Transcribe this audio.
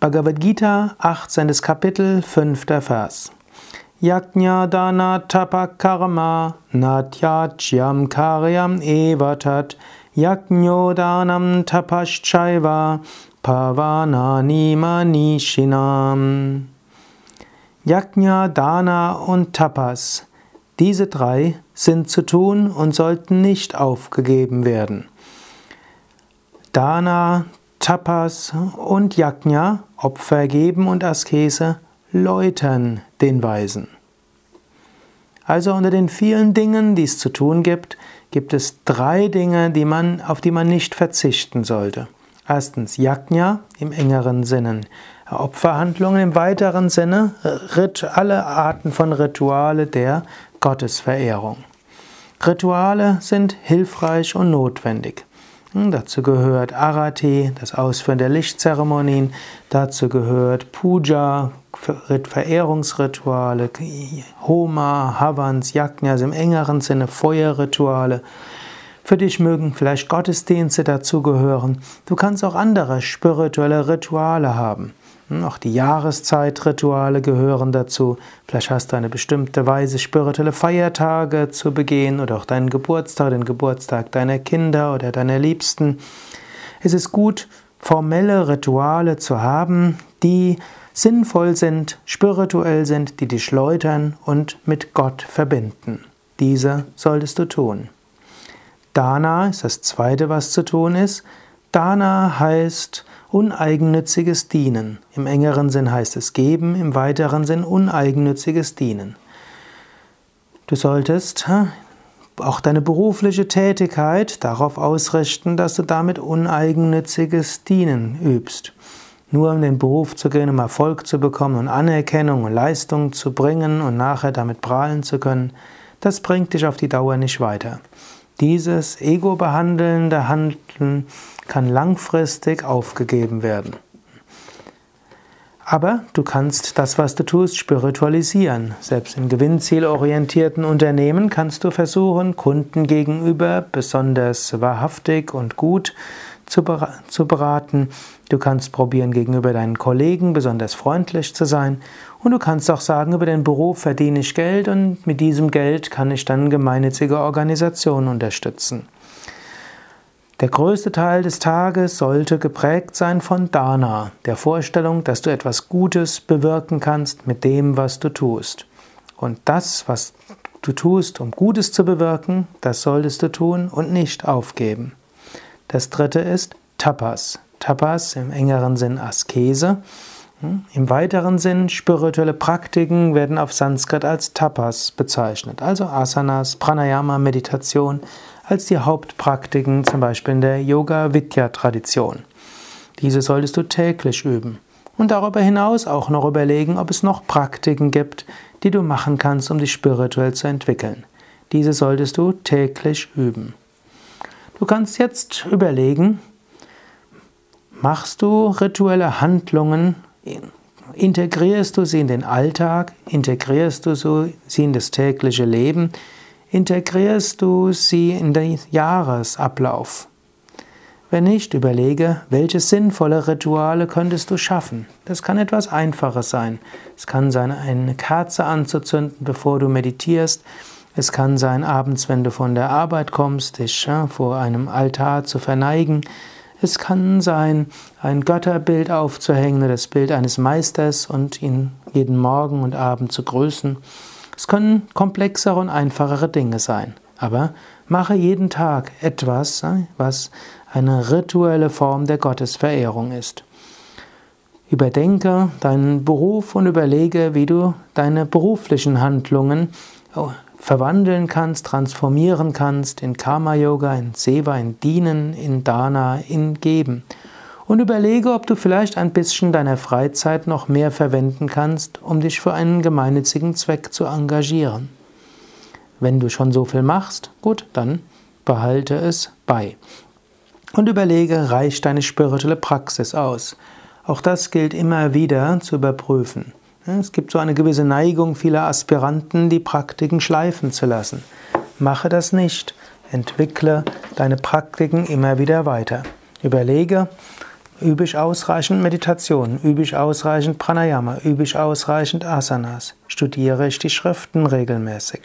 Bhagavad Gita, 18. Kapitel, 5. Vers. Yajna dana tapa karma natyachyam karyam evatat yajno danam tapaschaiva pavanani manishinam. Yajna, Dana und Tapas. Diese drei sind zu tun und sollten nicht aufgegeben werden. Dana, Tapas und Yajna, Opfer geben und Askese, läutern den Weisen. Also unter den vielen Dingen, die es zu tun gibt, gibt es drei Dinge, die man, auf die man nicht verzichten sollte. Erstens Yajna im engeren Sinne, Opferhandlungen im weiteren Sinne, alle Arten von Rituale der Gottesverehrung. Rituale sind hilfreich und notwendig. Dazu gehört Arati, das Ausführen der Lichtzeremonien. Dazu gehört Puja, Verehrungsrituale, Homa, Havans, Yajnas im engeren Sinne, Feuerrituale. Für dich mögen vielleicht Gottesdienste dazugehören. Du kannst auch andere spirituelle Rituale haben. Auch die Jahreszeitrituale gehören dazu. Vielleicht hast du eine bestimmte Weise spirituelle Feiertage zu begehen oder auch deinen Geburtstag, den Geburtstag deiner Kinder oder deiner Liebsten. Es ist gut, formelle Rituale zu haben, die sinnvoll sind, spirituell sind, die dich läutern und mit Gott verbinden. Diese solltest du tun. Dana ist das zweite, was zu tun ist. Dana heißt uneigennütziges Dienen. Im engeren Sinn heißt es geben, im weiteren Sinn uneigennütziges Dienen. Du solltest auch deine berufliche Tätigkeit darauf ausrichten, dass du damit uneigennütziges Dienen übst. Nur um den Beruf zu gehen, um Erfolg zu bekommen und Anerkennung und Leistung zu bringen und nachher damit prahlen zu können, das bringt dich auf die Dauer nicht weiter. Dieses ego-behandelnde Handeln kann langfristig aufgegeben werden. Aber du kannst das, was du tust, spiritualisieren. Selbst in gewinnzielorientierten Unternehmen kannst du versuchen, Kunden gegenüber besonders wahrhaftig und gut zu beraten. Du kannst probieren, gegenüber deinen Kollegen besonders freundlich zu sein. Und du kannst auch sagen, über den Beruf verdiene ich Geld und mit diesem Geld kann ich dann gemeinnützige Organisationen unterstützen. Der größte Teil des Tages sollte geprägt sein von Dana, der Vorstellung, dass du etwas Gutes bewirken kannst mit dem, was du tust. Und das, was du tust, um Gutes zu bewirken, das solltest du tun und nicht aufgeben. Das dritte ist Tapas. Tapas im engeren Sinn Askese. Hm? Im weiteren Sinn spirituelle Praktiken werden auf Sanskrit als Tapas bezeichnet, also Asanas, Pranayama, Meditation als die Hauptpraktiken, zum Beispiel in der Yoga-Vidya-Tradition. Diese solltest du täglich üben. Und darüber hinaus auch noch überlegen, ob es noch Praktiken gibt, die du machen kannst, um dich spirituell zu entwickeln. Diese solltest du täglich üben. Du kannst jetzt überlegen, machst du rituelle Handlungen, integrierst du sie in den Alltag, integrierst du sie in das tägliche Leben, integrierst du sie in den Jahresablauf? Wenn nicht, überlege, welche sinnvolle Rituale könntest du schaffen. Das kann etwas Einfaches sein. Es kann sein, eine Kerze anzuzünden, bevor du meditierst. Es kann sein, abends, wenn du von der Arbeit kommst, dich vor einem Altar zu verneigen. Es kann sein, ein Götterbild aufzuhängen oder das Bild eines Meisters und ihn jeden Morgen und Abend zu grüßen. Es können komplexere und einfachere Dinge sein, aber mache jeden Tag etwas, was eine rituelle Form der Gottesverehrung ist. Überdenke deinen Beruf und überlege, wie du deine beruflichen Handlungen oh, verwandeln kannst, transformieren kannst in Karma-Yoga, in Seva, in Dienen, in Dana, in Geben und überlege, ob du vielleicht ein bisschen deiner Freizeit noch mehr verwenden kannst, um dich für einen gemeinnützigen Zweck zu engagieren. Wenn du schon so viel machst, gut, dann behalte es bei. Und überlege, reicht deine spirituelle Praxis aus? Auch das gilt immer wieder zu überprüfen. Es gibt so eine gewisse Neigung vieler Aspiranten, die Praktiken schleifen zu lassen. Mache das nicht. Entwickle deine Praktiken immer wieder weiter. Überlege, Übe ich ausreichend Meditation? Übe ich ausreichend Pranayama? Übe ich ausreichend Asanas? Studiere ich die Schriften regelmäßig?